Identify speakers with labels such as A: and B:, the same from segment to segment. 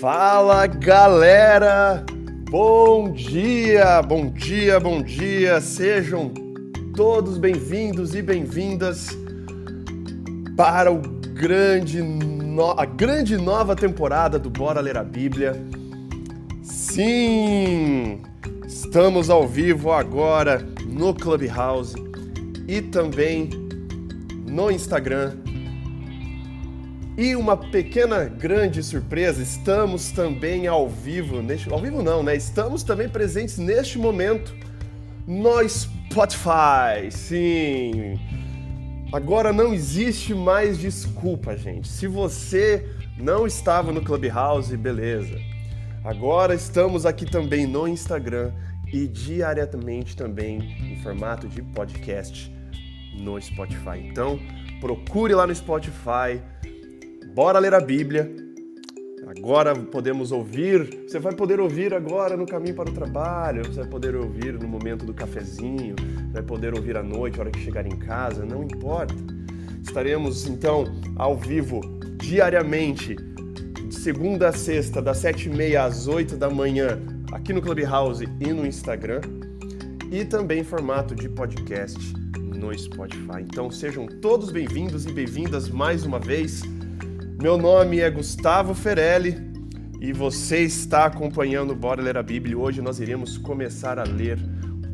A: Fala galera! Bom dia, bom dia, bom dia! Sejam todos bem-vindos e bem-vindas para o grande no... a grande nova temporada do Bora Ler a Bíblia. Sim! Estamos ao vivo agora no Clubhouse e também no Instagram e uma pequena grande surpresa, estamos também ao vivo, neste, ao vivo não, né? Estamos também presentes neste momento no Spotify. Sim. Agora não existe mais desculpa, gente. Se você não estava no Clubhouse, beleza. Agora estamos aqui também no Instagram e diariamente também em formato de podcast no Spotify. Então, procure lá no Spotify Bora ler a Bíblia. Agora podemos ouvir, você vai poder ouvir agora no caminho para o trabalho, você vai poder ouvir no momento do cafezinho, vai poder ouvir à noite, a hora que chegar em casa, não importa. Estaremos então ao vivo diariamente, de segunda a sexta, das sete e meia às oito da manhã, aqui no Clubhouse e no Instagram, e também em formato de podcast no Spotify. Então sejam todos bem-vindos e bem-vindas mais uma vez. Meu nome é Gustavo Ferelli e você está acompanhando Bora Ler a Bíblia. Hoje nós iremos começar a ler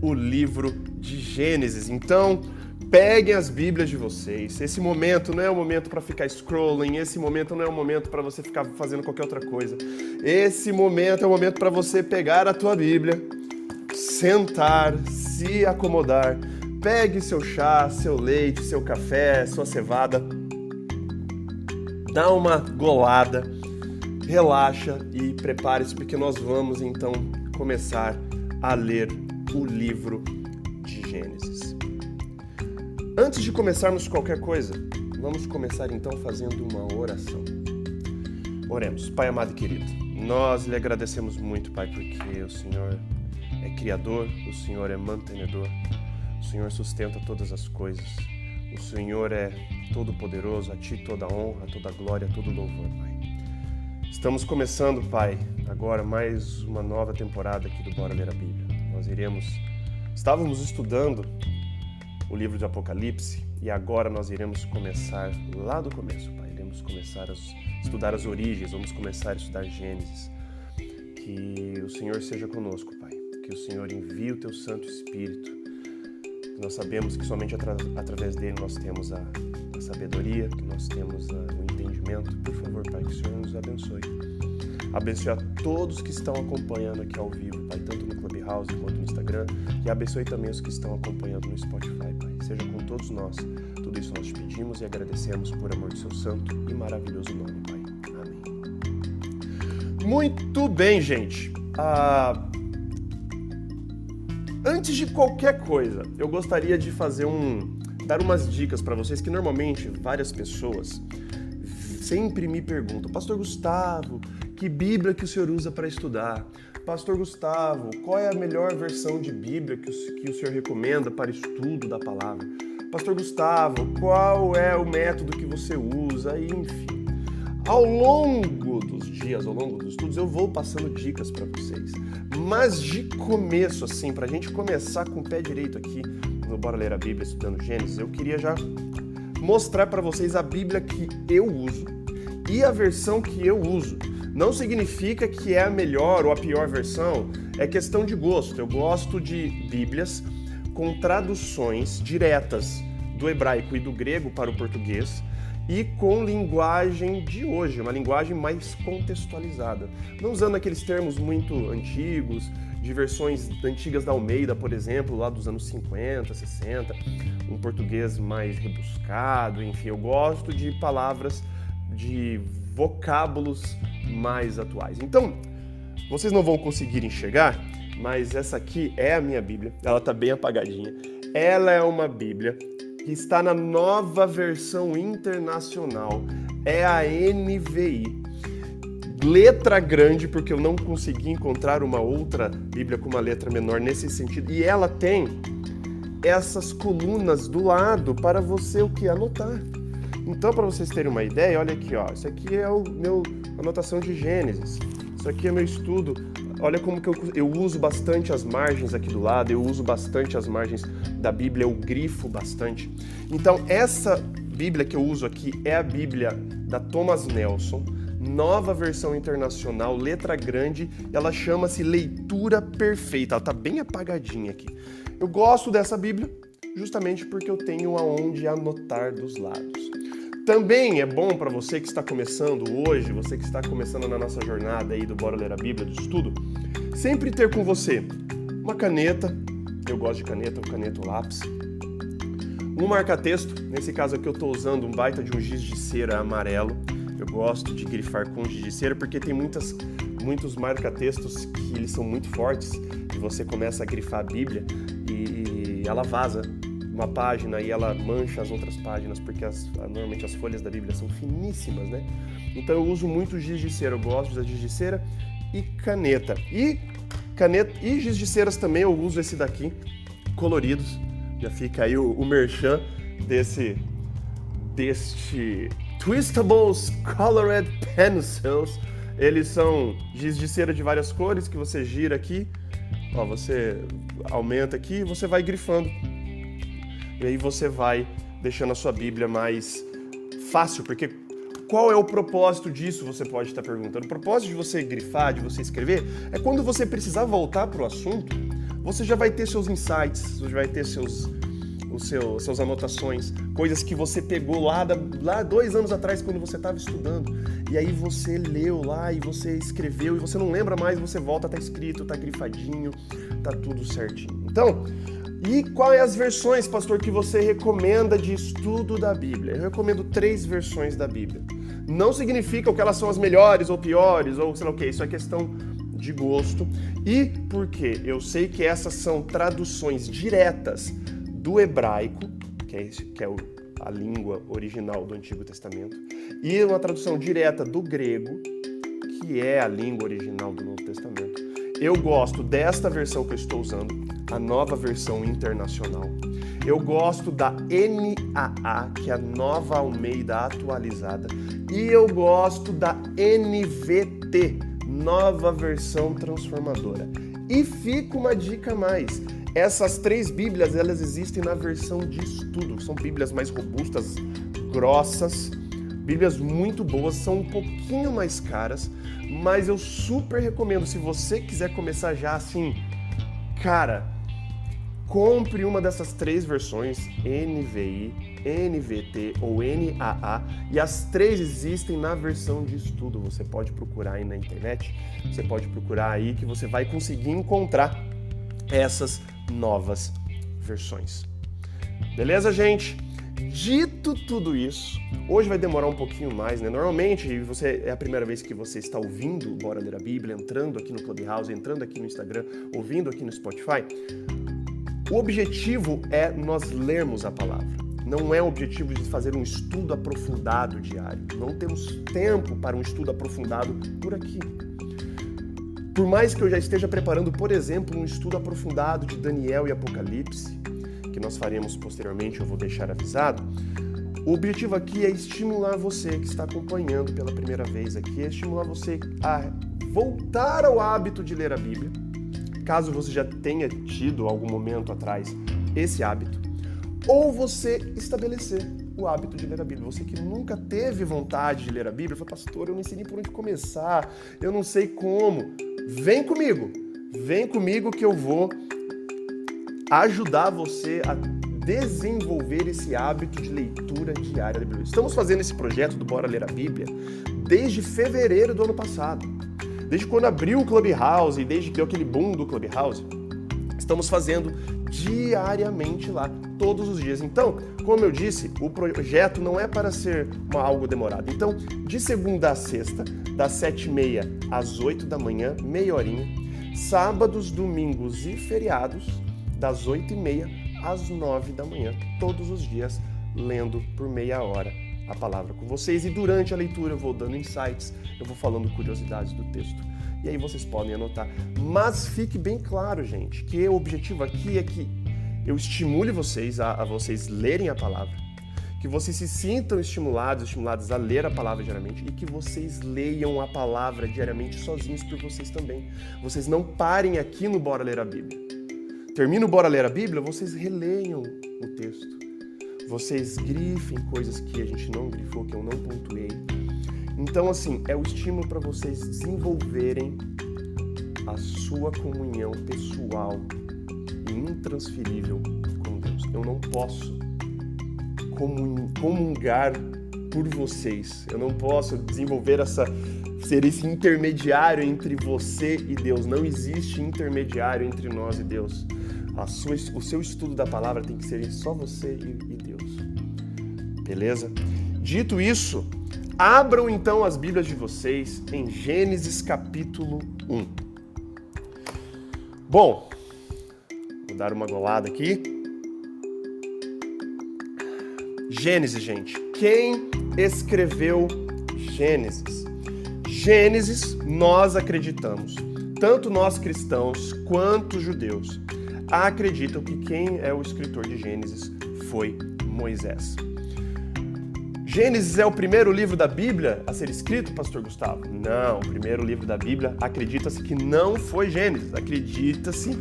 A: o livro de Gênesis. Então, peguem as Bíblias de vocês. Esse momento não é o momento para ficar scrolling, esse momento não é o momento para você ficar fazendo qualquer outra coisa. Esse momento é o momento para você pegar a tua Bíblia, sentar, se acomodar. Pegue seu chá, seu leite, seu café, sua cevada dá uma golada, relaxa e prepare-se porque nós vamos então começar a ler o livro de Gênesis. Antes de começarmos qualquer coisa, vamos começar então fazendo uma oração. Oremos. Pai amado e querido, nós lhe agradecemos muito, Pai, porque o Senhor é criador, o Senhor é mantenedor, o Senhor sustenta todas as coisas. O Senhor é todo-poderoso, a Ti toda honra, toda glória, todo louvor, Pai. Estamos começando, Pai, agora mais uma nova temporada aqui do Bora Ler a Bíblia. Nós iremos. Estávamos estudando o livro de Apocalipse e agora nós iremos começar lá do começo, Pai. Iremos começar a estudar as origens, vamos começar a estudar Gênesis. Que o Senhor seja conosco, Pai. Que o Senhor envie o Teu Santo Espírito nós sabemos que somente atra através dele nós temos a, a, sabedoria, que nós temos a, o entendimento. Por favor, Pai, que o Senhor nos abençoe. Abençoe a todos que estão acompanhando aqui ao vivo, Pai, tanto no Clubhouse quanto no Instagram. E abençoe também os que estão acompanhando no Spotify, Pai. Seja com todos nós. Tudo isso nós te pedimos e agradecemos por amor do seu santo e maravilhoso nome, Pai. Amém. Muito bem, gente. Ah, Antes de qualquer coisa, eu gostaria de fazer um dar umas dicas para vocês que normalmente várias pessoas sempre me perguntam: "Pastor Gustavo, que Bíblia que o senhor usa para estudar? Pastor Gustavo, qual é a melhor versão de Bíblia que o, que o senhor recomenda para estudo da palavra? Pastor Gustavo, qual é o método que você usa? Enfim, ao longo dos dias, ao longo dos estudos, eu vou passando dicas para vocês. Mas de começo, assim, para a gente começar com o pé direito aqui no Bora Ler a Bíblia, estudando Gênesis, eu queria já mostrar para vocês a Bíblia que eu uso e a versão que eu uso. Não significa que é a melhor ou a pior versão, é questão de gosto. Eu gosto de Bíblias com traduções diretas do hebraico e do grego para o português e com linguagem de hoje, uma linguagem mais contextualizada. Não usando aqueles termos muito antigos, de versões antigas da Almeida, por exemplo, lá dos anos 50, 60, um português mais rebuscado, enfim, eu gosto de palavras, de vocábulos mais atuais. Então, vocês não vão conseguir enxergar, mas essa aqui é a minha Bíblia, ela está bem apagadinha. Ela é uma Bíblia que está na nova versão internacional, é a NVI. Letra grande, porque eu não consegui encontrar uma outra Bíblia com uma letra menor nesse sentido. E ela tem essas colunas do lado para você o que anotar. Então, para vocês terem uma ideia, olha aqui, ó. Isso aqui é o meu anotação de Gênesis. Isso aqui é meu estudo. Olha como que eu, eu uso bastante as margens aqui do lado, eu uso bastante as margens da Bíblia, eu grifo bastante. Então, essa Bíblia que eu uso aqui é a Bíblia da Thomas Nelson, nova versão internacional, letra grande, ela chama-se Leitura Perfeita. Ela tá bem apagadinha aqui. Eu gosto dessa Bíblia justamente porque eu tenho aonde anotar dos lados. Também é bom para você que está começando hoje, você que está começando na nossa jornada aí do Bora Ler a Bíblia, do estudo, sempre ter com você uma caneta, eu gosto de caneta, um caneta ou lápis, um marca-texto, nesse caso aqui eu estou usando um baita de um giz de cera amarelo, eu gosto de grifar com giz de cera porque tem muitas, muitos marca-textos que eles são muito fortes e você começa a grifar a Bíblia e, e ela vaza uma página e ela mancha as outras páginas, porque as, normalmente as folhas da Bíblia são finíssimas, né? Então eu uso muito giz de cera, eu gosto de giz de cera e caneta. E caneta e giz de ceras também eu uso esse daqui, coloridos. Já fica aí o, o merchan desse deste Twistables Colored Pencils. Eles são giz de cera de várias cores que você gira aqui, ó, você aumenta aqui e você vai grifando e aí você vai deixando a sua Bíblia mais fácil, porque qual é o propósito disso? Você pode estar perguntando. O propósito de você grifar, de você escrever, é quando você precisar voltar para o assunto, você já vai ter seus insights, você vai ter seus, os seus, suas anotações, coisas que você pegou lá, da, lá dois anos atrás quando você estava estudando. E aí você leu lá e você escreveu e você não lembra mais, você volta, tá escrito, tá grifadinho, tá tudo certinho. Então, e quais as versões, pastor, que você recomenda de estudo da Bíblia? Eu recomendo três versões da Bíblia. Não significa que elas são as melhores ou piores, ou sei lá o que, isso é questão de gosto. E porque eu sei que essas são traduções diretas do hebraico, que é, que é a língua original do Antigo Testamento, e uma tradução direta do grego, que é a língua original do Novo Testamento. Eu gosto desta versão que eu estou usando, a nova versão internacional. Eu gosto da NAA, que é a nova Almeida atualizada, e eu gosto da NVT, nova versão transformadora. E fica uma dica mais. Essas três Bíblias, elas existem na versão de estudo. São Bíblias mais robustas, grossas, Bíblias muito boas, são um pouquinho mais caras, mas eu super recomendo se você quiser começar já assim, cara, Compre uma dessas três versões, NVI, NVT ou NAA, e as três existem na versão de estudo. Você pode procurar aí na internet, você pode procurar aí que você vai conseguir encontrar essas novas versões. Beleza, gente? Dito tudo isso, hoje vai demorar um pouquinho mais, né? Normalmente, você é a primeira vez que você está ouvindo Bora Ler a Bíblia, entrando aqui no Clubhouse, entrando aqui no Instagram, ouvindo aqui no Spotify. O objetivo é nós lermos a palavra. Não é o objetivo de fazer um estudo aprofundado diário. Não temos tempo para um estudo aprofundado por aqui. Por mais que eu já esteja preparando, por exemplo, um estudo aprofundado de Daniel e Apocalipse, que nós faremos posteriormente, eu vou deixar avisado. O objetivo aqui é estimular você que está acompanhando pela primeira vez aqui, é estimular você a voltar ao hábito de ler a Bíblia caso você já tenha tido algum momento atrás esse hábito, ou você estabelecer o hábito de ler a Bíblia. Você que nunca teve vontade de ler a Bíblia, fala, pastor, eu não sei nem por onde começar, eu não sei como. Vem comigo, vem comigo que eu vou ajudar você a desenvolver esse hábito de leitura diária da Bíblia. Estamos fazendo esse projeto do Bora Ler a Bíblia desde fevereiro do ano passado. Desde quando abriu o Clubhouse, desde que deu aquele boom do Clubhouse, estamos fazendo diariamente lá, todos os dias. Então, como eu disse, o projeto não é para ser uma, algo demorado. Então, de segunda a sexta, das sete e meia às oito da manhã, meia horinha. Sábados, domingos e feriados, das oito e meia às nove da manhã, todos os dias, lendo por meia hora a palavra com vocês e durante a leitura eu vou dando insights, eu vou falando curiosidades do texto. E aí vocês podem anotar. Mas fique bem claro, gente, que o objetivo aqui é que eu estimule vocês a, a vocês lerem a palavra, que vocês se sintam estimulados, estimuladas a ler a palavra diariamente e que vocês leiam a palavra diariamente sozinhos por vocês também. Vocês não parem aqui no Bora Ler a Bíblia. Termina o Bora Ler a Bíblia, vocês releiam o texto. Vocês grifem coisas que a gente não grifou, que eu não pontuei. Então, assim, é o estímulo para vocês desenvolverem a sua comunhão pessoal e intransferível com Deus. Eu não posso comungar por vocês. Eu não posso desenvolver essa ser esse intermediário entre você e Deus. Não existe intermediário entre nós e Deus. Sua, o seu estudo da palavra tem que ser só você e, e. Beleza? Dito isso, abram então as Bíblias de vocês em Gênesis capítulo 1. Bom, vou dar uma golada aqui. Gênesis, gente. Quem escreveu Gênesis? Gênesis, nós acreditamos, tanto nós cristãos quanto judeus, acreditam que quem é o escritor de Gênesis foi Moisés. Gênesis é o primeiro livro da Bíblia a ser escrito, pastor Gustavo? Não, o primeiro livro da Bíblia acredita-se que não foi Gênesis, acredita-se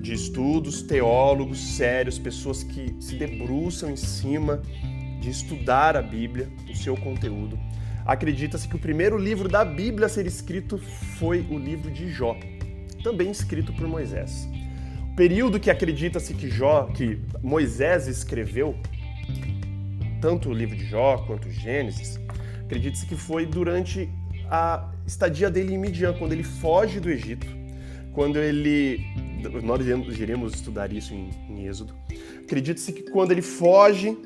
A: de estudos, teólogos sérios, pessoas que se debruçam em cima de estudar a Bíblia, o seu conteúdo. Acredita-se que o primeiro livro da Bíblia a ser escrito foi o livro de Jó, também escrito por Moisés. O período que acredita-se que Jó, que Moisés escreveu, tanto o livro de Jó quanto Gênesis, acredita-se que foi durante a estadia dele em Midian, quando ele foge do Egito, quando ele nós iremos estudar isso em, em Êxodo. Acredita-se que quando ele foge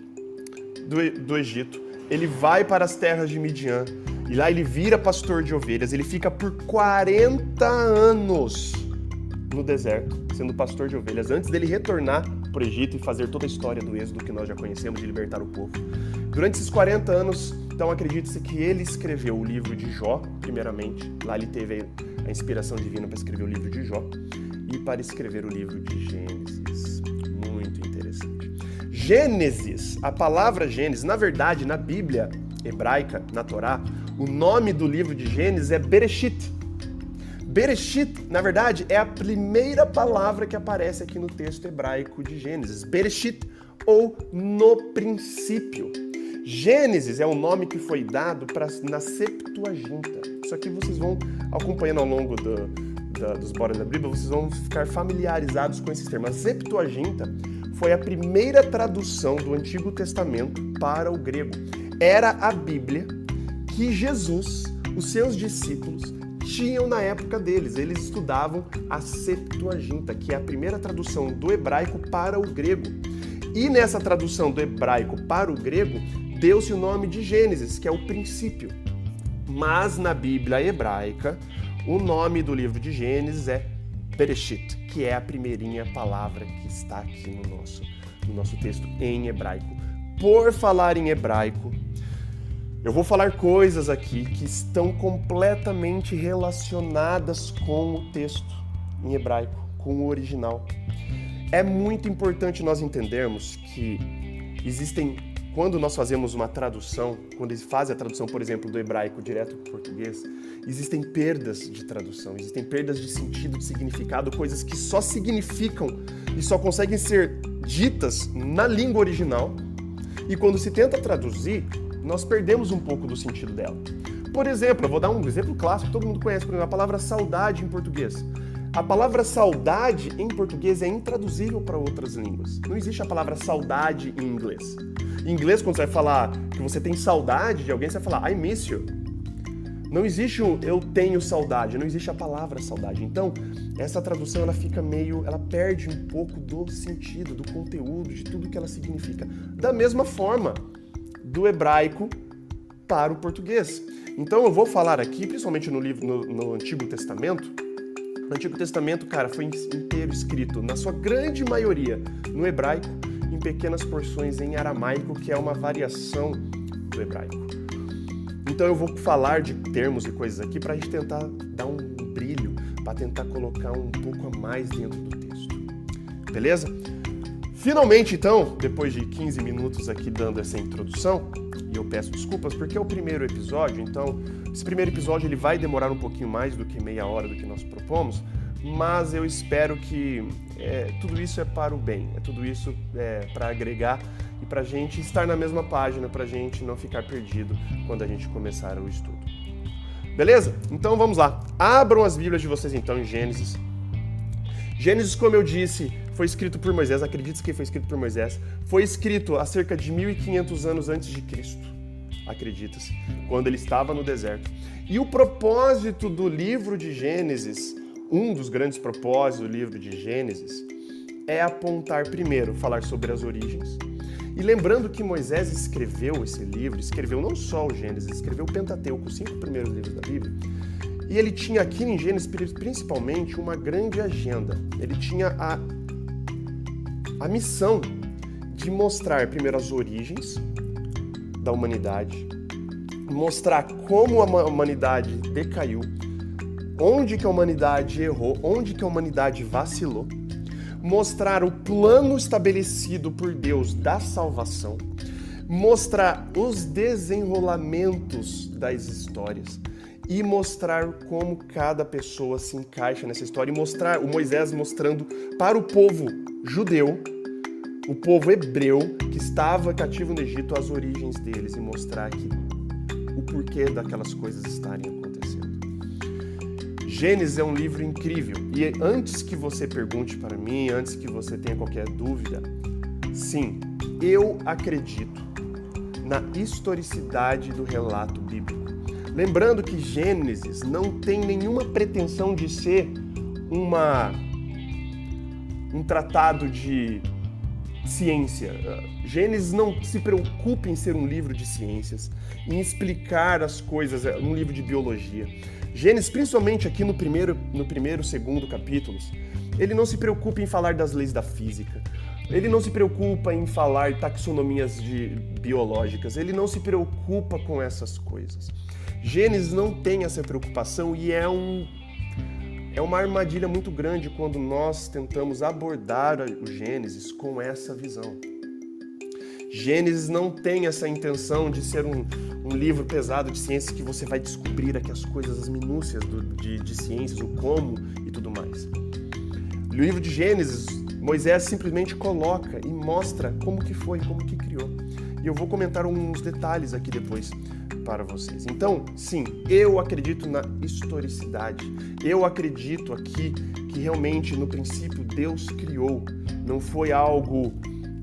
A: do, do Egito, ele vai para as terras de Midian e lá ele vira pastor de ovelhas. Ele fica por 40 anos no deserto, sendo pastor de ovelhas, antes dele retornar para o Egito e fazer toda a história do Êxodo que nós já conhecemos de libertar o povo. Durante esses 40 anos, então acredita-se que ele escreveu o livro de Jó, primeiramente. Lá ele teve a inspiração divina para escrever o livro de Jó e para escrever o livro de Gênesis. Muito interessante. Gênesis, a palavra Gênesis, na verdade, na Bíblia hebraica, na Torá, o nome do livro de Gênesis é Bereshit. Bereshit, na verdade, é a primeira palavra que aparece aqui no texto hebraico de Gênesis. Bereshit, ou no princípio. Gênesis é o nome que foi dado pra, na Septuaginta. Isso aqui vocês vão acompanhando ao longo do, dos Bora da Bíblia, vocês vão ficar familiarizados com esses termos. A Septuaginta foi a primeira tradução do Antigo Testamento para o grego. Era a Bíblia que Jesus, os seus discípulos, tinham na época deles. Eles estudavam a Septuaginta, que é a primeira tradução do hebraico para o grego. E nessa tradução do hebraico para o grego, deu-se o nome de Gênesis, que é o princípio. Mas na Bíblia hebraica, o nome do livro de Gênesis é Bereshit, que é a primeirinha palavra que está aqui no nosso, no nosso texto em hebraico. Por falar em hebraico, eu vou falar coisas aqui que estão completamente relacionadas com o texto em hebraico, com o original. É muito importante nós entendermos que existem quando nós fazemos uma tradução, quando eles fazem a tradução, por exemplo, do hebraico direto para o português, existem perdas de tradução, existem perdas de sentido, de significado, coisas que só significam e só conseguem ser ditas na língua original. E quando se tenta traduzir, nós perdemos um pouco do sentido dela. Por exemplo, eu vou dar um exemplo clássico que todo mundo conhece, por exemplo, a palavra saudade em português. A palavra saudade em português é intraduzível para outras línguas. Não existe a palavra saudade em inglês. Em inglês, quando você vai falar que você tem saudade de alguém, você vai falar I miss you. Não existe o eu tenho saudade, não existe a palavra saudade. Então, essa tradução ela fica meio, ela perde um pouco do sentido, do conteúdo, de tudo que ela significa. Da mesma forma, do hebraico para o português. Então, eu vou falar aqui, principalmente no livro no, no Antigo Testamento, o Antigo Testamento, cara, foi inteiro escrito, na sua grande maioria, no hebraico, em pequenas porções em aramaico, que é uma variação do hebraico. Então eu vou falar de termos e coisas aqui para a gente tentar dar um brilho, para tentar colocar um pouco a mais dentro do texto. Beleza? Finalmente, então, depois de 15 minutos aqui dando essa introdução, e eu peço desculpas porque é o primeiro episódio, então esse primeiro episódio ele vai demorar um pouquinho mais do que meia hora do que nós propomos, mas eu espero que é, tudo isso é para o bem, é tudo isso é, para agregar e para a gente estar na mesma página, para a gente não ficar perdido quando a gente começar o estudo. Beleza? Então vamos lá. Abram as Bíblias de vocês então em Gênesis. Gênesis, como eu disse, foi escrito por Moisés, acredite que foi escrito por Moisés, foi escrito há cerca de 1500 anos antes de Cristo, acredita-se, quando ele estava no deserto. E o propósito do livro de Gênesis, um dos grandes propósitos do livro de Gênesis, é apontar primeiro, falar sobre as origens, e lembrando que Moisés escreveu esse livro, escreveu não só o Gênesis, escreveu o Pentateuco, os cinco primeiros livros da Bíblia, e ele tinha aqui em Gênesis principalmente uma grande agenda. Ele tinha a, a missão de mostrar primeiro as origens da humanidade, mostrar como a humanidade decaiu, onde que a humanidade errou, onde que a humanidade vacilou mostrar o plano estabelecido por Deus da salvação, mostrar os desenrolamentos das histórias e mostrar como cada pessoa se encaixa nessa história e mostrar o Moisés mostrando para o povo judeu, o povo hebreu que estava cativo no Egito as origens deles e mostrar que o porquê daquelas coisas estarem Gênesis é um livro incrível. E antes que você pergunte para mim, antes que você tenha qualquer dúvida, sim, eu acredito na historicidade do relato bíblico. Lembrando que Gênesis não tem nenhuma pretensão de ser uma um tratado de ciência. Gênesis não se preocupa em ser um livro de ciências, em explicar as coisas, é um livro de biologia. Gênesis, principalmente aqui no primeiro, no primeiro, segundo capítulos, ele não se preocupa em falar das leis da física. Ele não se preocupa em falar taxonomias de, biológicas. Ele não se preocupa com essas coisas. Gênesis não tem essa preocupação e é um é uma armadilha muito grande quando nós tentamos abordar o Gênesis com essa visão. Gênesis não tem essa intenção de ser um, um livro pesado de ciências que você vai descobrir aqui as coisas, as minúcias do, de, de ciências, o como e tudo mais. No livro de Gênesis, Moisés simplesmente coloca e mostra como que foi, como que criou. E eu vou comentar uns detalhes aqui depois para vocês. Então, sim, eu acredito na historicidade. Eu acredito aqui que realmente no princípio Deus criou. Não foi algo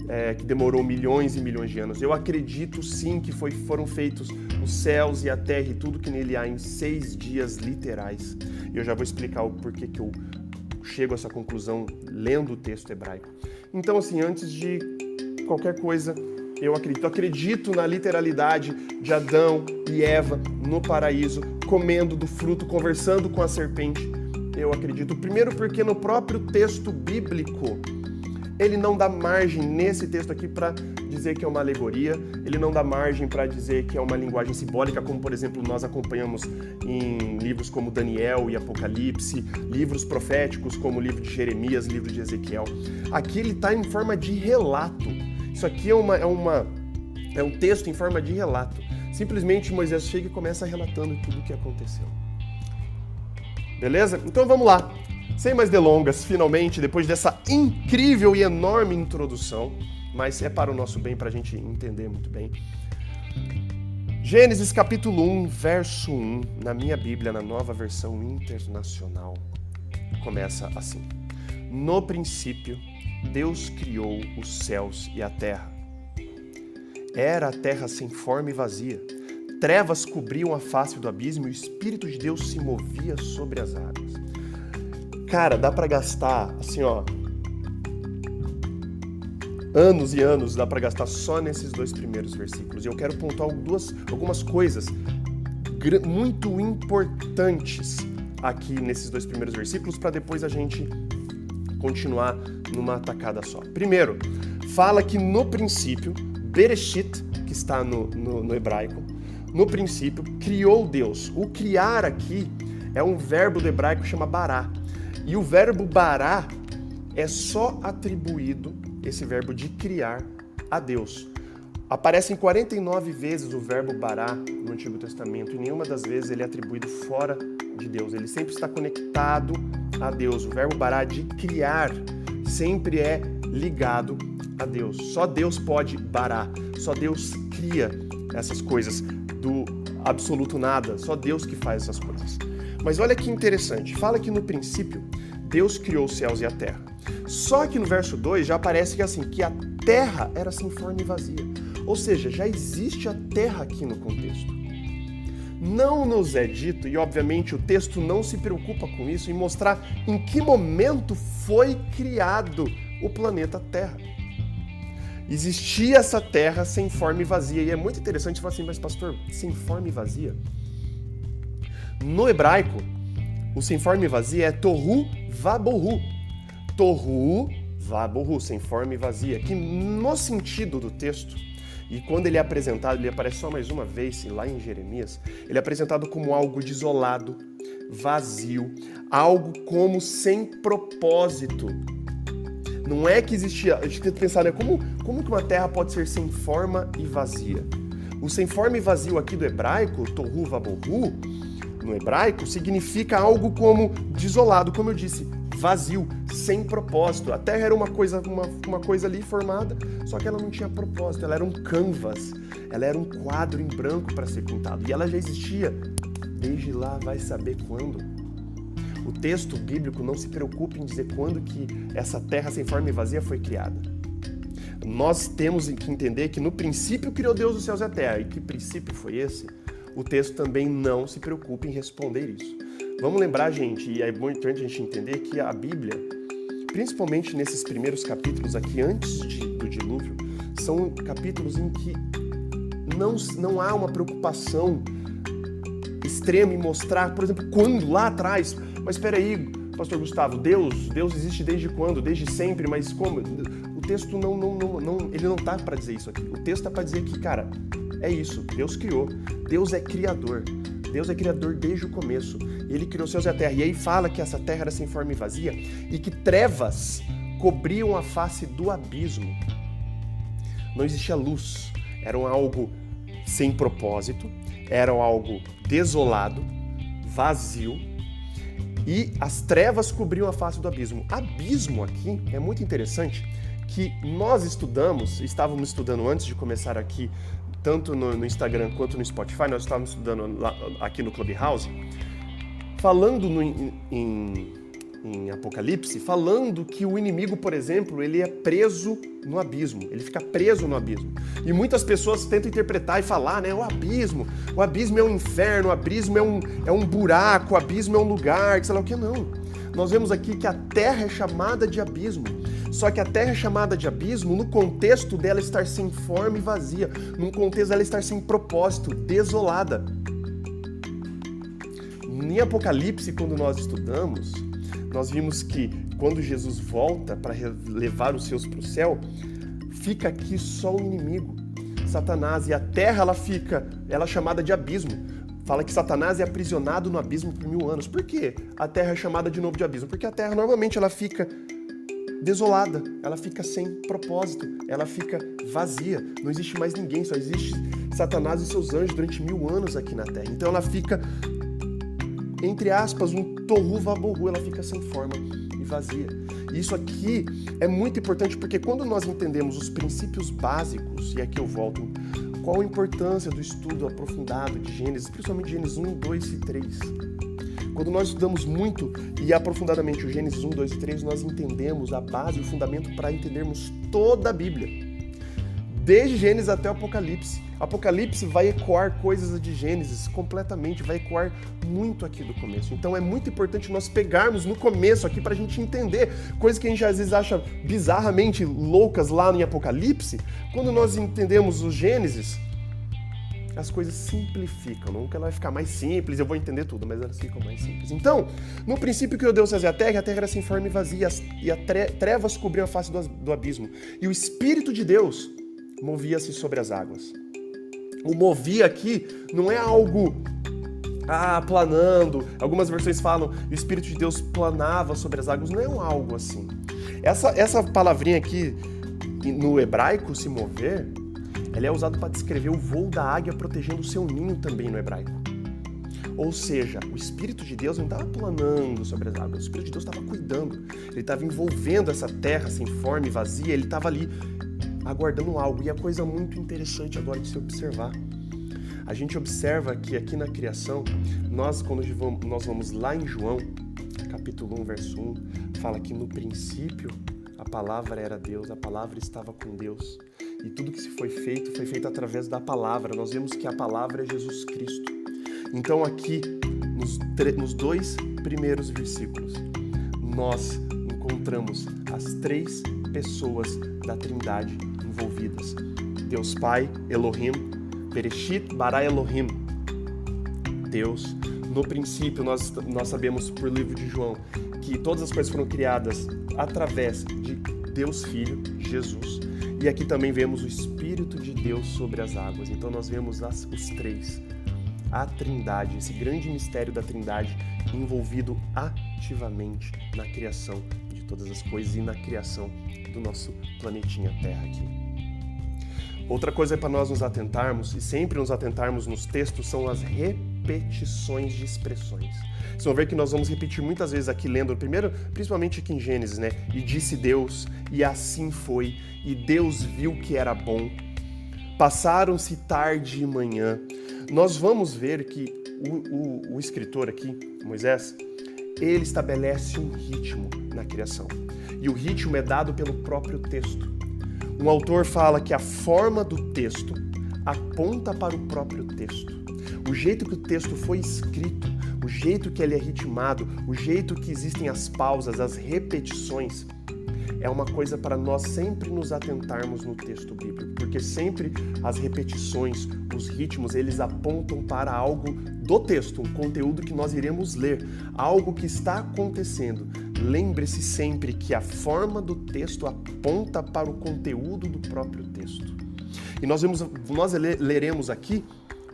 A: é, que demorou milhões e milhões de anos. Eu acredito sim que foi, foram feitos os céus e a terra e tudo que nele há em seis dias literais. E eu já vou explicar o porquê que eu chego a essa conclusão lendo o texto hebraico. Então, assim, antes de qualquer coisa, eu acredito. Acredito na literalidade de Adão e Eva no paraíso, comendo do fruto, conversando com a serpente. Eu acredito. Primeiro, porque no próprio texto bíblico ele não dá margem nesse texto aqui para dizer que é uma alegoria, ele não dá margem para dizer que é uma linguagem simbólica, como por exemplo nós acompanhamos em livros como Daniel e Apocalipse, livros proféticos como o livro de Jeremias, livro de Ezequiel. Aqui ele está em forma de relato. Isso aqui é, uma, é, uma, é um texto em forma de relato. Simplesmente Moisés chega e começa relatando tudo o que aconteceu. Beleza? Então vamos lá. Sem mais delongas, finalmente, depois dessa incrível e enorme introdução, mas é para o nosso bem, para a gente entender muito bem. Gênesis capítulo 1, verso 1, na minha Bíblia, na nova versão internacional, começa assim: No princípio, Deus criou os céus e a terra. Era a terra sem forma e vazia. Trevas cobriam a face do abismo e o Espírito de Deus se movia sobre as águas. Cara, dá para gastar, assim, ó, anos e anos dá para gastar só nesses dois primeiros versículos. E eu quero pontuar duas, algumas coisas muito importantes aqui nesses dois primeiros versículos para depois a gente continuar numa tacada só. Primeiro, fala que no princípio, Bereshit, que está no, no, no hebraico, no princípio, criou Deus. O criar aqui é um verbo do hebraico que chama bará. E o verbo bará é só atribuído esse verbo de criar a Deus. Aparecem 49 vezes o verbo bará no Antigo Testamento e nenhuma das vezes ele é atribuído fora de Deus. Ele sempre está conectado a Deus. O verbo bará de criar sempre é ligado a Deus. Só Deus pode barar, só Deus cria essas coisas do absoluto nada, só Deus que faz essas coisas. Mas olha que interessante, fala que no princípio Deus criou os céus e a terra. Só que no verso 2 já aparece que assim, que a terra era sem forma e vazia. Ou seja, já existe a terra aqui no contexto. Não nos é dito, e obviamente o texto não se preocupa com isso, em mostrar em que momento foi criado o planeta Terra. Existia essa terra sem forma e vazia. E é muito interessante falar assim, mas pastor, sem forma e vazia? No hebraico, o sem forma e vazia é tohu vabohu. Tohu vabohu, sem forma e vazia, que no sentido do texto, e quando ele é apresentado, ele aparece só mais uma vez, lá em Jeremias, ele é apresentado como algo desolado, vazio, algo como sem propósito. Não é que existia. A gente tem que pensar, né? Como, como que uma terra pode ser sem forma e vazia? O sem forma e vazio aqui do hebraico, tohu vabohu, no hebraico, significa algo como desolado, como eu disse, vazio, sem propósito. A terra era uma coisa, uma, uma coisa ali formada, só que ela não tinha propósito, ela era um canvas, ela era um quadro em branco para ser pintado. E ela já existia desde lá, vai saber quando. O texto bíblico não se preocupa em dizer quando que essa terra sem forma e vazia foi criada. Nós temos que entender que no princípio criou Deus os céus e a terra. E que princípio foi esse? O texto também não se preocupa em responder isso. Vamos lembrar, gente, e é muito importante a gente entender que a Bíblia, principalmente nesses primeiros capítulos aqui antes de, do dilúvio, são capítulos em que não, não há uma preocupação extrema em mostrar, por exemplo, quando lá atrás mas espera aí, pastor Gustavo, Deus, Deus existe desde quando? Desde sempre, mas como? O texto não, não, não, não ele não tá para dizer isso aqui. O texto tá para dizer que, cara, é isso, Deus criou. Deus é criador. Deus é criador desde o começo. Ele criou céus e a terra. E aí fala que essa terra era sem forma e vazia e que trevas cobriam a face do abismo. Não existia luz. Era algo sem propósito, era algo desolado, vazio e as trevas cobriam a face do abismo. Abismo aqui é muito interessante que nós estudamos, estávamos estudando antes de começar aqui, tanto no, no Instagram quanto no Spotify, nós estávamos estudando lá, aqui no Clubhouse, falando no, em em Apocalipse, falando que o inimigo, por exemplo, ele é preso no abismo, ele fica preso no abismo. E muitas pessoas tentam interpretar e falar, né, o abismo, o abismo é um inferno, o abismo é um, é um buraco, o abismo é um lugar, sei lá o que, não. Nós vemos aqui que a terra é chamada de abismo. Só que a terra chamada de abismo no contexto dela estar sem forma e vazia, num contexto dela estar sem propósito, desolada. Em Apocalipse, quando nós estudamos, nós vimos que quando Jesus volta para levar os seus para o céu, fica aqui só o inimigo, Satanás, e a terra ela fica, ela é chamada de abismo. Fala que Satanás é aprisionado no abismo por mil anos. Por quê? A terra é chamada de novo de abismo? Porque a terra normalmente ela fica desolada, ela fica sem propósito, ela fica vazia. Não existe mais ninguém, só existe Satanás e seus anjos durante mil anos aqui na terra. Então ela fica entre aspas, um torru vaborru, ela fica sem forma e vazia. E isso aqui é muito importante porque quando nós entendemos os princípios básicos, e aqui eu volto, qual a importância do estudo aprofundado de Gênesis, principalmente Gênesis 1, 2 e 3. Quando nós estudamos muito e aprofundadamente o Gênesis 1, 2 e 3, nós entendemos a base, o fundamento para entendermos toda a Bíblia desde Gênesis até Apocalipse. Apocalipse vai ecoar coisas de Gênesis completamente, vai ecoar muito aqui do começo. Então é muito importante nós pegarmos no começo aqui para a gente entender coisas que a gente às vezes acha bizarramente loucas lá em Apocalipse. Quando nós entendemos o Gênesis, as coisas simplificam. Nunca ela vai ficar mais simples, eu vou entender tudo, mas elas ficam mais simples. Então, no princípio que Deus fazia a terra, a terra era sem forma e vazia, e as trevas cobriam a face do abismo. E o Espírito de Deus movia-se sobre as águas. O movia aqui não é algo ah, planando. Algumas versões falam o Espírito de Deus planava sobre as águas. Não é um algo assim. Essa, essa palavrinha aqui, no hebraico, se mover, ela é usada para descrever o voo da águia protegendo o seu ninho também no hebraico. Ou seja, o Espírito de Deus não estava planando sobre as águas, o Espírito de Deus estava cuidando, ele estava envolvendo essa terra sem forma e vazia, ele estava ali aguardando algo. E a coisa muito interessante agora de se observar. A gente observa que aqui na criação, nós, quando nós vamos lá em João, capítulo 1, verso 1, fala que no princípio a palavra era Deus, a palavra estava com Deus. E tudo que se foi feito foi feito através da palavra. Nós vemos que a palavra é Jesus Cristo. Então, aqui, nos, nos dois primeiros versículos, nós encontramos as três pessoas da Trindade envolvidas: Deus Pai, Elohim, Bereshit, Bara Elohim. Deus. No princípio, nós, nós sabemos por livro de João que todas as coisas foram criadas através de Deus Filho, Jesus. E aqui também vemos o Espírito de Deus sobre as águas. Então nós vemos as, os três, a Trindade, esse grande mistério da Trindade envolvido ativamente na criação de todas as coisas e na criação do nosso planetinha Terra aqui. Outra coisa para nós nos atentarmos, e sempre nos atentarmos nos textos, são as repetições de expressões. Vocês vão ver que nós vamos repetir muitas vezes aqui lendo, primeiro, principalmente aqui em Gênesis, né? E disse Deus, e assim foi, e Deus viu que era bom. Passaram-se tarde e manhã. Nós vamos ver que o, o, o escritor aqui, Moisés, ele estabelece um ritmo na criação. E o ritmo é dado pelo próprio texto. Um autor fala que a forma do texto aponta para o próprio texto. O jeito que o texto foi escrito, o jeito que ele é ritmado, o jeito que existem as pausas, as repetições, é uma coisa para nós sempre nos atentarmos no texto bíblico, porque sempre as repetições, os ritmos, eles apontam para algo do texto, um conteúdo que nós iremos ler, algo que está acontecendo. Lembre-se sempre que a forma do texto aponta para o conteúdo do próprio texto. E nós, vemos, nós leremos aqui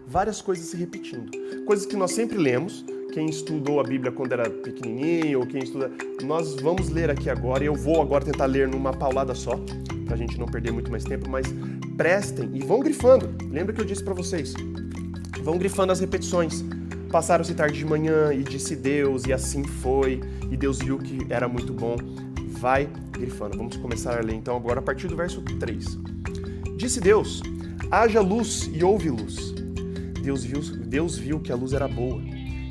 A: várias coisas se repetindo. Coisas que nós sempre lemos, quem estudou a Bíblia quando era pequenininho, ou quem estuda, nós vamos ler aqui agora, e eu vou agora tentar ler numa paulada só, para a gente não perder muito mais tempo, mas prestem e vão grifando. Lembra que eu disse para vocês? Vão grifando as repetições. Passaram-se tarde de manhã e disse Deus, e assim foi, e Deus viu que era muito bom. Vai grifando. Vamos começar a ler então agora a partir do verso 3. Disse Deus: haja luz e houve luz. Deus viu, Deus viu que a luz era boa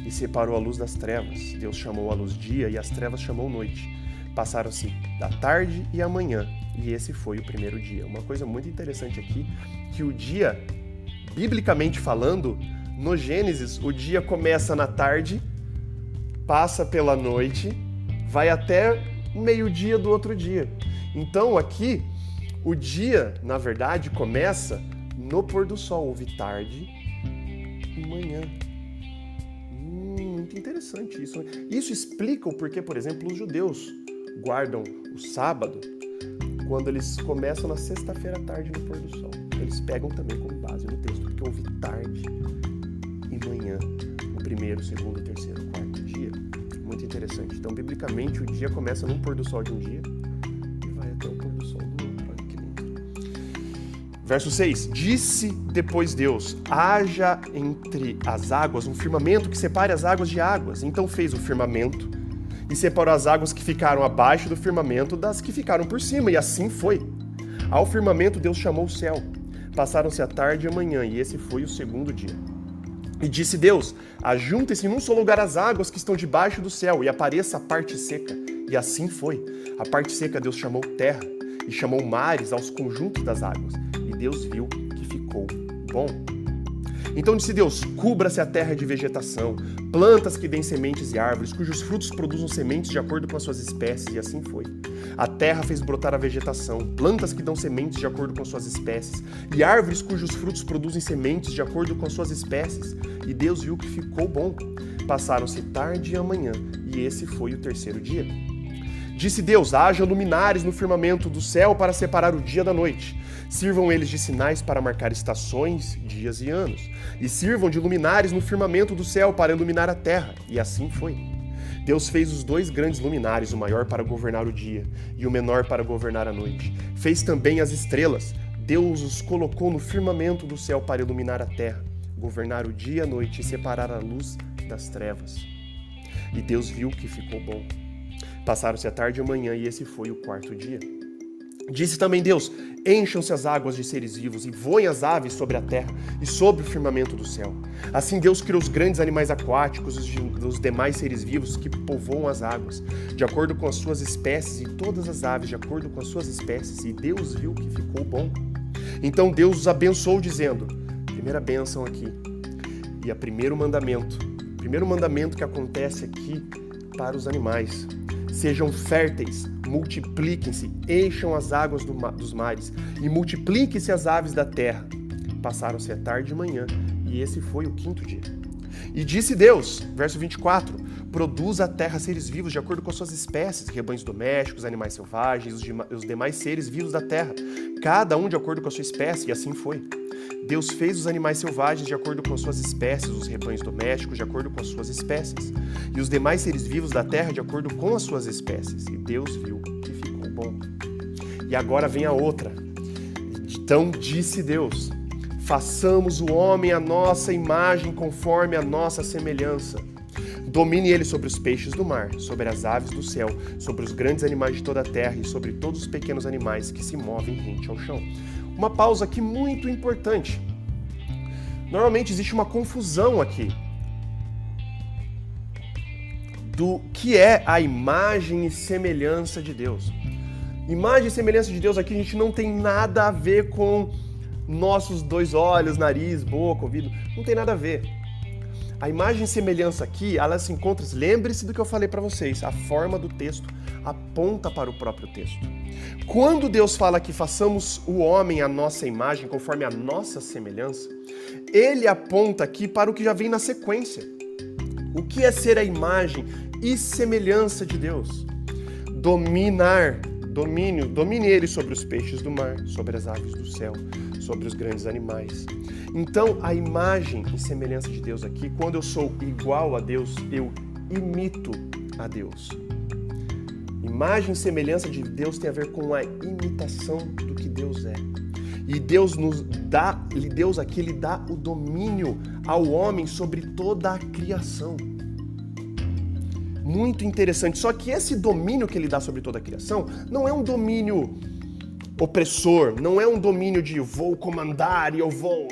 A: e separou a luz das trevas. Deus chamou a luz dia e as trevas chamou noite. Passaram-se da tarde e a manhã, e esse foi o primeiro dia. Uma coisa muito interessante aqui, que o dia, biblicamente falando, no Gênesis, o dia começa na tarde, passa pela noite, vai até meio-dia do outro dia. Então aqui, o dia, na verdade, começa no pôr do sol. Houve tarde, manhã. Hum, muito interessante isso. Isso explica o porquê, por exemplo, os judeus guardam o sábado quando eles começam na sexta-feira à tarde no pôr do sol. Eles pegam também como base no texto, porque houve tarde e manhã, o primeiro, segundo, terceiro, quarto dia. Muito interessante. Então, biblicamente, o dia começa no pôr do sol de um dia Verso 6: Disse depois Deus: haja entre as águas um firmamento que separe as águas de águas. Então fez o firmamento e separou as águas que ficaram abaixo do firmamento das que ficaram por cima, e assim foi. Ao firmamento Deus chamou o céu. Passaram-se a tarde e a manhã, e esse foi o segundo dia. E disse Deus: Ajuntem-se num só lugar as águas que estão debaixo do céu, e apareça a parte seca. E assim foi. A parte seca Deus chamou terra, e chamou mares aos conjuntos das águas. Deus viu que ficou bom. Então disse Deus: cubra-se a terra de vegetação, plantas que deem sementes e árvores, cujos frutos produzam sementes de acordo com as suas espécies, e assim foi. A terra fez brotar a vegetação, plantas que dão sementes de acordo com as suas espécies, e árvores cujos frutos produzem sementes de acordo com as suas espécies. E Deus viu que ficou bom. Passaram-se tarde e amanhã, e esse foi o terceiro dia. Disse Deus: haja luminares no firmamento do céu para separar o dia da noite Sirvam eles de sinais para marcar estações, dias e anos, e sirvam de luminares no firmamento do céu para iluminar a terra. E assim foi. Deus fez os dois grandes luminares, o maior para governar o dia e o menor para governar a noite. Fez também as estrelas. Deus os colocou no firmamento do céu para iluminar a terra, governar o dia e a noite e separar a luz das trevas. E Deus viu que ficou bom. Passaram-se a tarde e a manhã, e esse foi o quarto dia. Disse também Deus: Encham-se as águas de seres vivos e voem as aves sobre a terra e sobre o firmamento do céu. Assim Deus criou os grandes animais aquáticos e os demais seres vivos que povoam as águas, de acordo com as suas espécies, e todas as aves de acordo com as suas espécies. E Deus viu que ficou bom. Então Deus os abençoou, dizendo: Primeira bênção aqui. E a primeiro mandamento, primeiro mandamento que acontece aqui para os animais Sejam férteis, multipliquem-se, encham as águas do ma dos mares e multipliquem-se as aves da terra. Passaram-se a tarde e manhã, e esse foi o quinto dia. E disse Deus, verso 24: Produz a terra seres vivos de acordo com as suas espécies, rebanhos domésticos, animais selvagens, os, os demais seres vivos da terra, cada um de acordo com a sua espécie, e assim foi. Deus fez os animais selvagens de acordo com as suas espécies, os rebanhos domésticos de acordo com as suas espécies, e os demais seres vivos da terra de acordo com as suas espécies. E Deus viu que ficou bom. E agora vem a outra. Então disse Deus: Façamos o homem a nossa imagem conforme a nossa semelhança. Domine ele sobre os peixes do mar, sobre as aves do céu, sobre os grandes animais de toda a terra e sobre todos os pequenos animais que se movem rente ao chão. Uma pausa aqui muito importante. Normalmente existe uma confusão aqui do que é a imagem e semelhança de Deus. Imagem e semelhança de Deus aqui a gente não tem nada a ver com nossos dois olhos, nariz, boca, ouvido. Não tem nada a ver. A imagem e semelhança aqui, ela se encontra. Lembre-se do que eu falei para vocês. A forma do texto aponta para o próprio texto. Quando Deus fala que façamos o homem a nossa imagem, conforme a nossa semelhança, ele aponta aqui para o que já vem na sequência. O que é ser a imagem e semelhança de Deus? Dominar, domínio, domine ele sobre os peixes do mar, sobre as aves do céu, sobre os grandes animais. Então, a imagem e semelhança de Deus aqui, quando eu sou igual a Deus, eu imito a Deus. Imagem e semelhança de Deus tem a ver com a imitação do que Deus é. E Deus nos dá, Deus aqui lhe dá o domínio ao homem sobre toda a criação. Muito interessante. Só que esse domínio que ele dá sobre toda a criação não é um domínio opressor, não é um domínio de vou comandar e eu vou.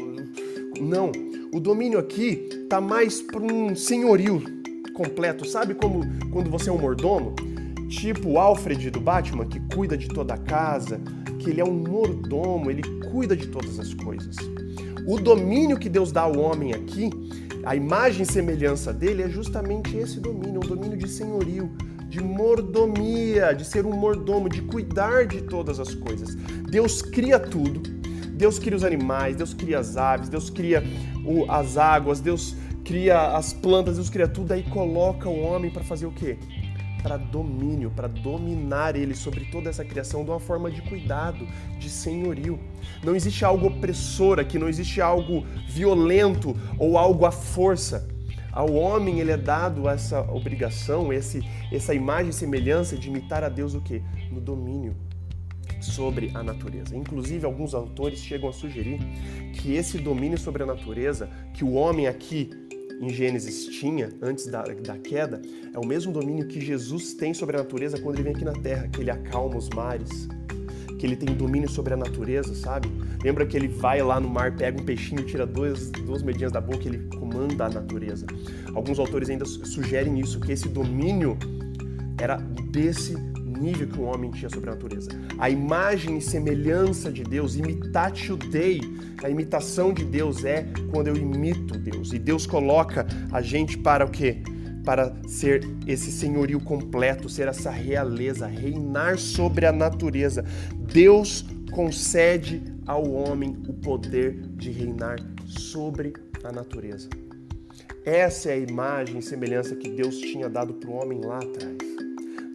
A: Não. O domínio aqui tá mais para um senhorio completo. Sabe como quando você é um mordomo? Tipo o Alfred do Batman, que cuida de toda a casa, que ele é um mordomo, ele cuida de todas as coisas. O domínio que Deus dá ao homem aqui, a imagem e semelhança dele é justamente esse domínio, um domínio de senhorio, de mordomia, de ser um mordomo, de cuidar de todas as coisas. Deus cria tudo. Deus cria os animais, Deus cria as aves, Deus cria o, as águas, Deus cria as plantas, Deus cria tudo, aí coloca o homem para fazer o quê? Para domínio, para dominar ele sobre toda essa criação de uma forma de cuidado, de senhorio. Não existe algo opressor aqui, não existe algo violento ou algo à força. Ao homem ele é dado essa obrigação, esse, essa imagem e semelhança de imitar a Deus o quê? No domínio sobre a natureza. Inclusive, alguns autores chegam a sugerir que esse domínio sobre a natureza que o homem aqui em Gênesis tinha antes da, da queda é o mesmo domínio que Jesus tem sobre a natureza quando ele vem aqui na terra, que ele acalma os mares, que ele tem domínio sobre a natureza, sabe? Lembra que ele vai lá no mar, pega um peixinho, tira duas, duas medinhas da boca, ele comanda a natureza. Alguns autores ainda sugerem isso, que esse domínio era desse nível que o homem tinha sobre a natureza. A imagem e semelhança de Deus, imitatio Dei, a imitação de Deus é quando eu imito Deus. E Deus coloca a gente para o quê? Para ser esse senhorio completo, ser essa realeza, reinar sobre a natureza. Deus concede ao homem o poder de reinar sobre a natureza. Essa é a imagem e semelhança que Deus tinha dado para o homem lá atrás.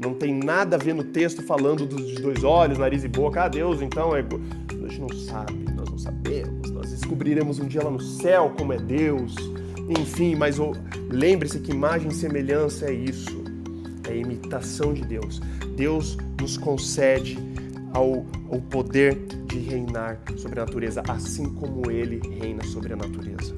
A: Não tem nada a ver no texto falando dos dois olhos, nariz e boca. Ah, Deus, então é. A gente não sabe, nós não sabemos. Nós descobriremos um dia lá no céu como é Deus. Enfim, mas lembre-se que imagem e semelhança é isso. é imitação de Deus. Deus nos concede ao, ao poder de reinar sobre a natureza, assim como ele reina sobre a natureza.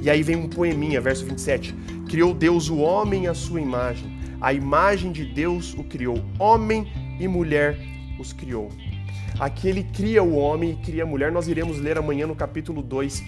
A: E aí vem um poeminha, verso 27. Criou Deus o homem à sua imagem. A imagem de Deus o criou. Homem e mulher os criou. Aqui ele cria o homem e cria a mulher. Nós iremos ler amanhã no capítulo 2,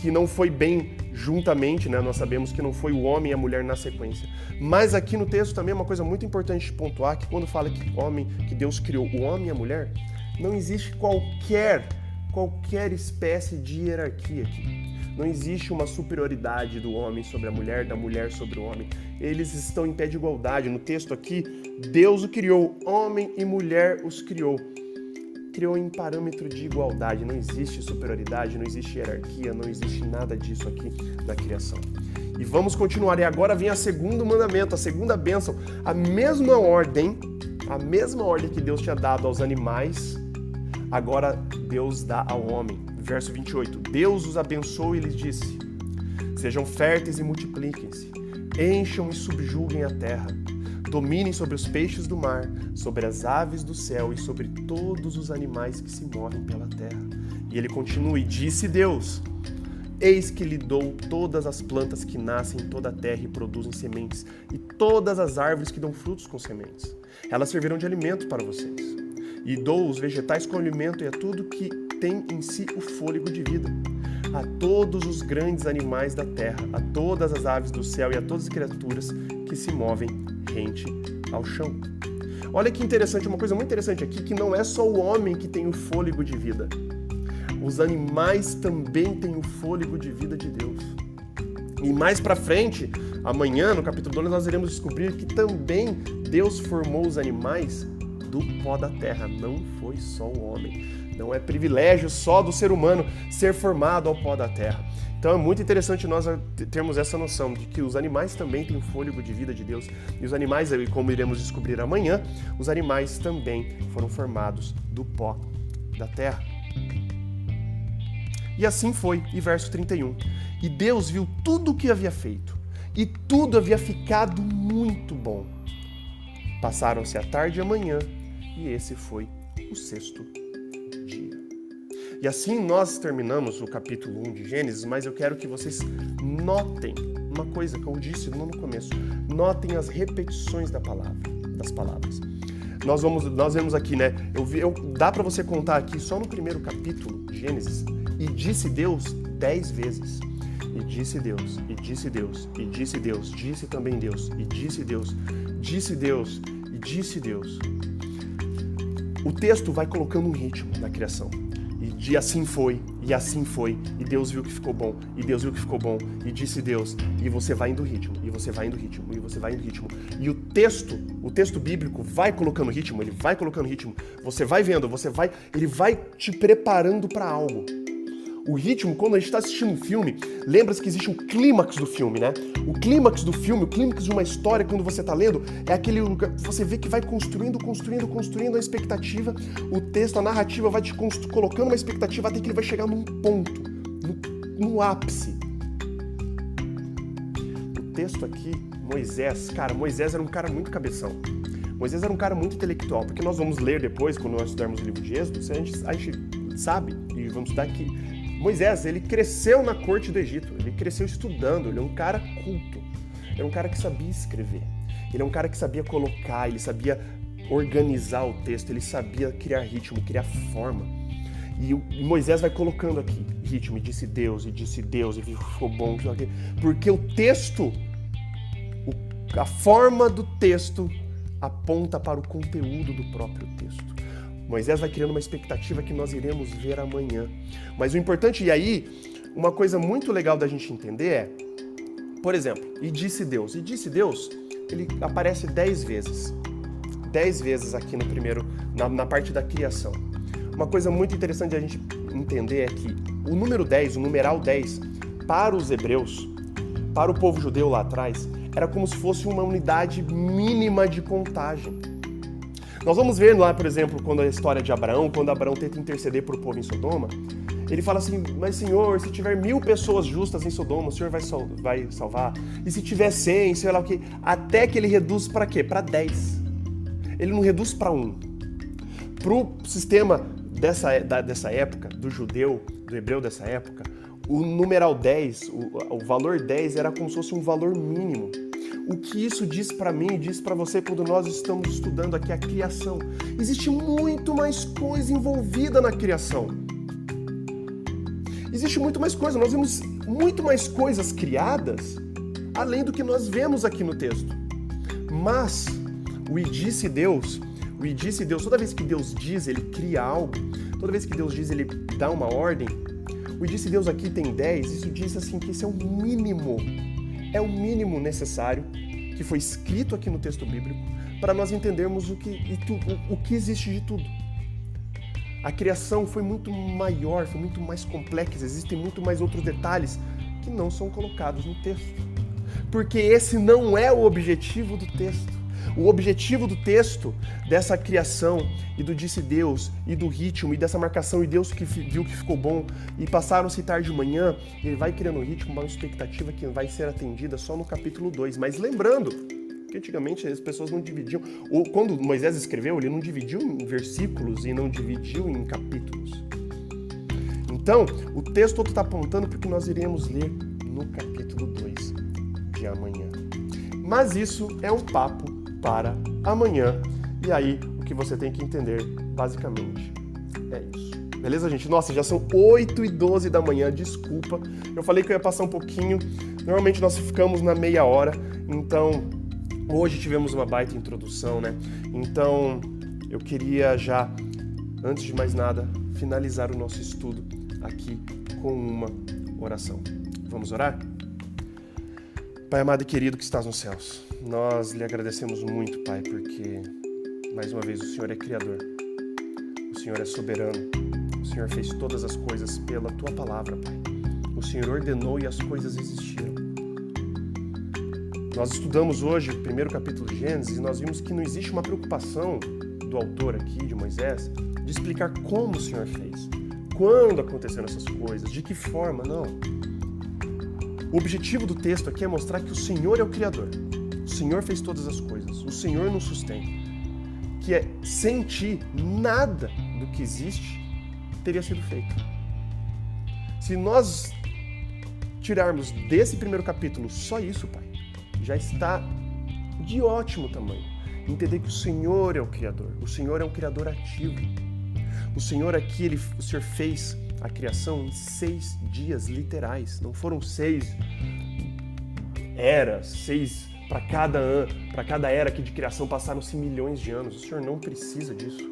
A: que não foi bem juntamente, né? Nós sabemos que não foi o homem e a mulher na sequência. Mas aqui no texto também é uma coisa muito importante de pontuar que quando fala que homem, que Deus criou o homem e a mulher, não existe qualquer qualquer espécie de hierarquia aqui. Não existe uma superioridade do homem sobre a mulher, da mulher sobre o homem. Eles estão em pé de igualdade. No texto aqui, Deus o criou, homem e mulher os criou. Criou em parâmetro de igualdade. Não existe superioridade, não existe hierarquia, não existe nada disso aqui na criação. E vamos continuar. E agora vem a segundo mandamento, a segunda bênção. A mesma ordem, a mesma ordem que Deus tinha dado aos animais, agora Deus dá ao homem verso 28. Deus os abençoou e lhes disse: Sejam férteis e multipliquem-se, encham e subjuguem a terra, dominem sobre os peixes do mar, sobre as aves do céu e sobre todos os animais que se movem pela terra. E ele continua: E disse Deus: Eis que lhe dou todas as plantas que nascem em toda a terra e produzem sementes, e todas as árvores que dão frutos com sementes. Elas servirão de alimento para vocês. E dou os vegetais com alimento e a tudo que tem em si o fôlego de vida. A todos os grandes animais da terra, a todas as aves do céu e a todas as criaturas que se movem rente ao chão. Olha que interessante, uma coisa muito interessante aqui, que não é só o homem que tem o fôlego de vida. Os animais também têm o fôlego de vida de Deus. E mais para frente, amanhã, no capítulo 2, nós iremos descobrir que também Deus formou os animais do pó da terra, não foi só o homem. Não é privilégio só do ser humano ser formado ao pó da terra. Então é muito interessante nós termos essa noção de que os animais também têm fôlego de vida de Deus. E os animais, como iremos descobrir amanhã, os animais também foram formados do pó da terra. E assim foi, e verso 31. E Deus viu tudo o que havia feito, e tudo havia ficado muito bom. Passaram-se a tarde e a manhã, e esse foi o sexto e assim nós terminamos o capítulo 1 de Gênesis, mas eu quero que vocês notem uma coisa que eu disse no começo. Notem as repetições da palavra, das palavras. Nós vamos, nós vemos aqui, né? Eu, eu dá para você contar aqui só no primeiro capítulo de Gênesis. E disse Deus dez vezes. E disse Deus, e disse Deus, e disse Deus, disse também Deus, e disse Deus, disse Deus, e disse Deus. O texto vai colocando um ritmo na criação de assim foi, e assim foi, e Deus viu que ficou bom, e Deus viu que ficou bom, e disse Deus, e você vai indo ritmo, e você vai indo ritmo, e você vai indo ritmo. E o texto, o texto bíblico vai colocando ritmo, ele vai colocando ritmo. Você vai vendo, você vai, ele vai te preparando para algo. O ritmo, quando a gente está assistindo um filme, lembra-se que existe o clímax do filme, né? O clímax do filme, o clímax de uma história, quando você está lendo, é aquele lugar você vê que vai construindo, construindo, construindo a expectativa, o texto, a narrativa vai te colocando uma expectativa até que ele vai chegar num ponto, no, no ápice. O texto aqui, Moisés, cara, Moisés era um cara muito cabeção. Moisés era um cara muito intelectual, porque nós vamos ler depois, quando nós estudarmos o livro de Êxodo, a gente, a gente sabe, e vamos estudar aqui, Moisés, ele cresceu na corte do Egito, ele cresceu estudando, ele é um cara culto, ele é um cara que sabia escrever, ele é um cara que sabia colocar, ele sabia organizar o texto, ele sabia criar ritmo, criar forma. E, Moisés vai colocando aqui ritmo, e disse Deus, e disse Deus, e ficou bom, porque o texto, a forma do texto aponta para o conteúdo do próprio texto. Moisés vai criando uma expectativa que nós iremos ver amanhã. Mas o importante, e aí, uma coisa muito legal da gente entender é, por exemplo, e disse Deus. E disse Deus, ele aparece dez vezes. Dez vezes aqui no primeiro, na, na parte da criação. Uma coisa muito interessante a gente entender é que o número 10, o numeral 10, para os hebreus, para o povo judeu lá atrás, era como se fosse uma unidade mínima de contagem. Nós vamos ver lá, por exemplo, quando a história de Abraão, quando Abraão tenta interceder para o povo em Sodoma, Ele fala assim: Mas Senhor, se tiver mil pessoas justas em Sodoma, o Senhor vai, sal vai salvar. E se tiver cem, sei lá o que. Até que ele reduz para quê? Para dez. Ele não reduz para um. Para o sistema dessa, da, dessa época, do judeu, do hebreu dessa época, o numeral 10, o, o valor 10 era como se fosse um valor mínimo. O que isso diz para mim, diz para você quando nós estamos estudando aqui a criação. Existe muito mais coisa envolvida na criação. Existe muito mais coisa, nós vemos muito mais coisas criadas além do que nós vemos aqui no texto. Mas o e disse Deus, o e disse Deus, toda vez que Deus diz, ele cria algo, toda vez que Deus diz, ele dá uma ordem. O e disse Deus aqui tem 10, isso diz assim que isso é o mínimo, é o mínimo necessário que foi escrito aqui no texto bíblico para nós entendermos o que, o, que existe de tudo. A criação foi muito maior, foi muito mais complexa, existem muito mais outros detalhes que não são colocados no texto. Porque esse não é o objetivo do texto. O objetivo do texto, dessa criação e do disse Deus e do ritmo e dessa marcação e Deus que viu que ficou bom e passaram a citar de manhã, ele vai criando um ritmo, uma expectativa que vai ser atendida só no capítulo 2. Mas lembrando, porque antigamente as pessoas não dividiam. Ou quando Moisés escreveu, ele não dividiu em versículos e não dividiu em capítulos. Então, o texto todo está apontando para o que nós iremos ler no capítulo 2 de amanhã. Mas isso é um papo para amanhã. E aí, o que você tem que entender, basicamente, é isso. Beleza, gente? Nossa, já são 8 e 12 da manhã, desculpa. Eu falei que eu ia passar um pouquinho. Normalmente nós ficamos na meia hora, então Hoje tivemos uma baita introdução, né? Então, eu queria já, antes de mais nada, finalizar o nosso estudo aqui com uma oração. Vamos orar? Pai amado e querido que estás nos céus, nós lhe agradecemos muito, Pai, porque mais uma vez o Senhor é criador, o Senhor é soberano, o Senhor fez todas as coisas pela tua palavra, Pai. O Senhor ordenou e as coisas existiram. Nós estudamos hoje o primeiro capítulo de Gênesis e nós vimos que não existe uma preocupação do autor aqui, de Moisés, de explicar como o Senhor fez, quando aconteceram essas coisas, de que forma, não. O objetivo do texto aqui é mostrar que o Senhor é o Criador. Senhor fez todas as coisas. O Senhor nos sustém. Que é sem ti, nada do que existe teria sido feito. Se nós tirarmos desse primeiro capítulo só isso, Pai, já está de ótimo tamanho. Entender que o Senhor é o Criador, o Senhor é um Criador ativo. O Senhor aqui, ele, o Senhor fez a criação em seis dias literais, não foram seis eras, seis para cada ano, para cada era aqui de criação passaram-se milhões de anos. O Senhor não precisa disso.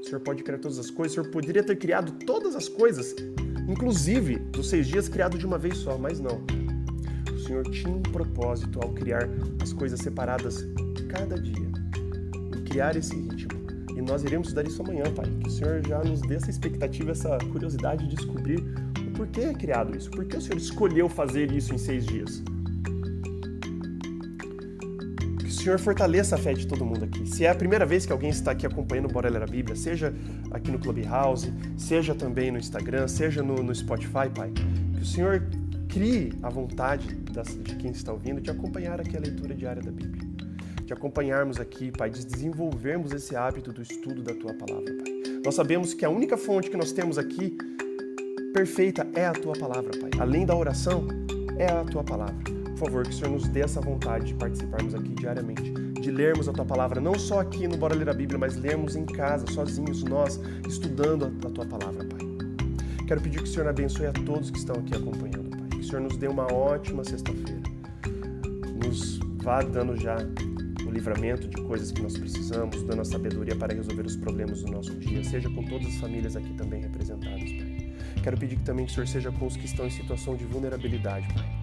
A: O Senhor pode criar todas as coisas, o Senhor poderia ter criado todas as coisas, inclusive dos seis dias criado de uma vez só, mas não. Senhor tinha um propósito ao criar as coisas separadas cada dia e criar esse ritmo. E nós iremos estudar isso amanhã, Pai. Que o Senhor já nos dê essa expectativa, essa curiosidade de descobrir o porquê é criado isso. Por que o Senhor escolheu fazer isso em seis dias? Senhor fortaleça a fé de todo mundo aqui. Se é a primeira vez que alguém está aqui acompanhando o Bora Ler a Bíblia, seja aqui no Clubhouse, seja também no Instagram, seja no, no Spotify, Pai, que o Senhor crie a vontade de quem está ouvindo de acompanhar aqui a leitura diária da Bíblia. De acompanharmos aqui, Pai, de desenvolvermos esse hábito do estudo da Tua palavra, Pai. Nós sabemos que a única fonte que nós temos aqui perfeita é a Tua palavra, Pai. Além da oração, é a Tua palavra. Favor, que o Senhor nos dê essa vontade de participarmos aqui diariamente, de lermos a Tua palavra, não só aqui no Bora Ler a Bíblia, mas lermos em casa, sozinhos, nós, estudando a Tua palavra, Pai. Quero pedir que o Senhor abençoe a todos que estão aqui acompanhando. Senhor nos dê uma ótima sexta-feira. Nos vá dando já o livramento de coisas que nós precisamos, dando a sabedoria para resolver os problemas do nosso dia, seja com todas as famílias aqui também representadas, Pai. Quero pedir que também que o Senhor seja com os que estão em situação de vulnerabilidade, Pai.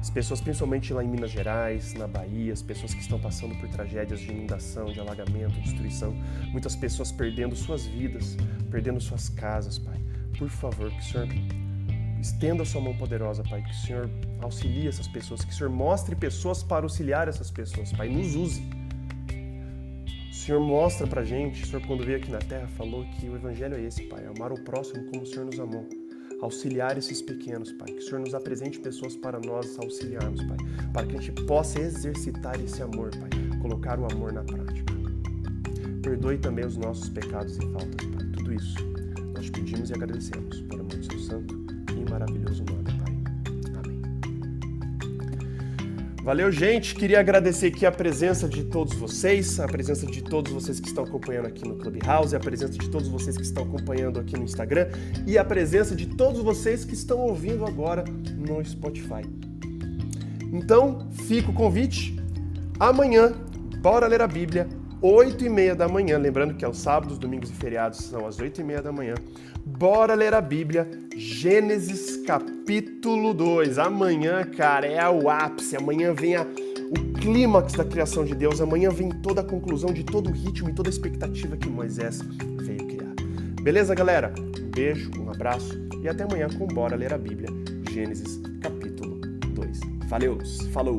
A: As pessoas, principalmente lá em Minas Gerais, na Bahia, as pessoas que estão passando por tragédias de inundação, de alagamento, destruição, muitas pessoas perdendo suas vidas, perdendo suas casas, Pai. Por favor, que o Senhor Estenda a sua mão poderosa, Pai, que o Senhor auxilie essas pessoas, que o Senhor mostre pessoas para auxiliar essas pessoas, Pai, nos use. O Senhor mostra pra gente, o Senhor quando veio aqui na terra falou que o evangelho é esse, Pai, amar o próximo como o Senhor nos amou. Auxiliar esses pequenos, Pai. Que o Senhor nos apresente pessoas para nós auxiliarmos, Pai. Para que a gente possa exercitar esse amor, Pai. Colocar o amor na prática. Perdoe também os nossos pecados e faltas, Pai. Tudo isso nós pedimos e agradecemos. Para o seu santo e maravilhoso nome, Valeu, gente. Queria agradecer aqui a presença de todos vocês, a presença de todos vocês que estão acompanhando aqui no Clubhouse, a presença de todos vocês que estão acompanhando aqui no Instagram e a presença de todos vocês que estão ouvindo agora no Spotify. Então, fica o convite. Amanhã, bora ler a Bíblia, 8 e meia da manhã. Lembrando que aos sábados, domingos e feriados são às 8 e meia da manhã. Bora ler a Bíblia, Gênesis capítulo 2. Amanhã, cara, é o ápice. Amanhã vem a, o clímax da criação de Deus. Amanhã vem toda a conclusão de todo o ritmo e toda a expectativa que Moisés veio criar. Beleza, galera? Um beijo, um abraço e até amanhã com Bora Ler a Bíblia, Gênesis capítulo 2. Valeu, falou!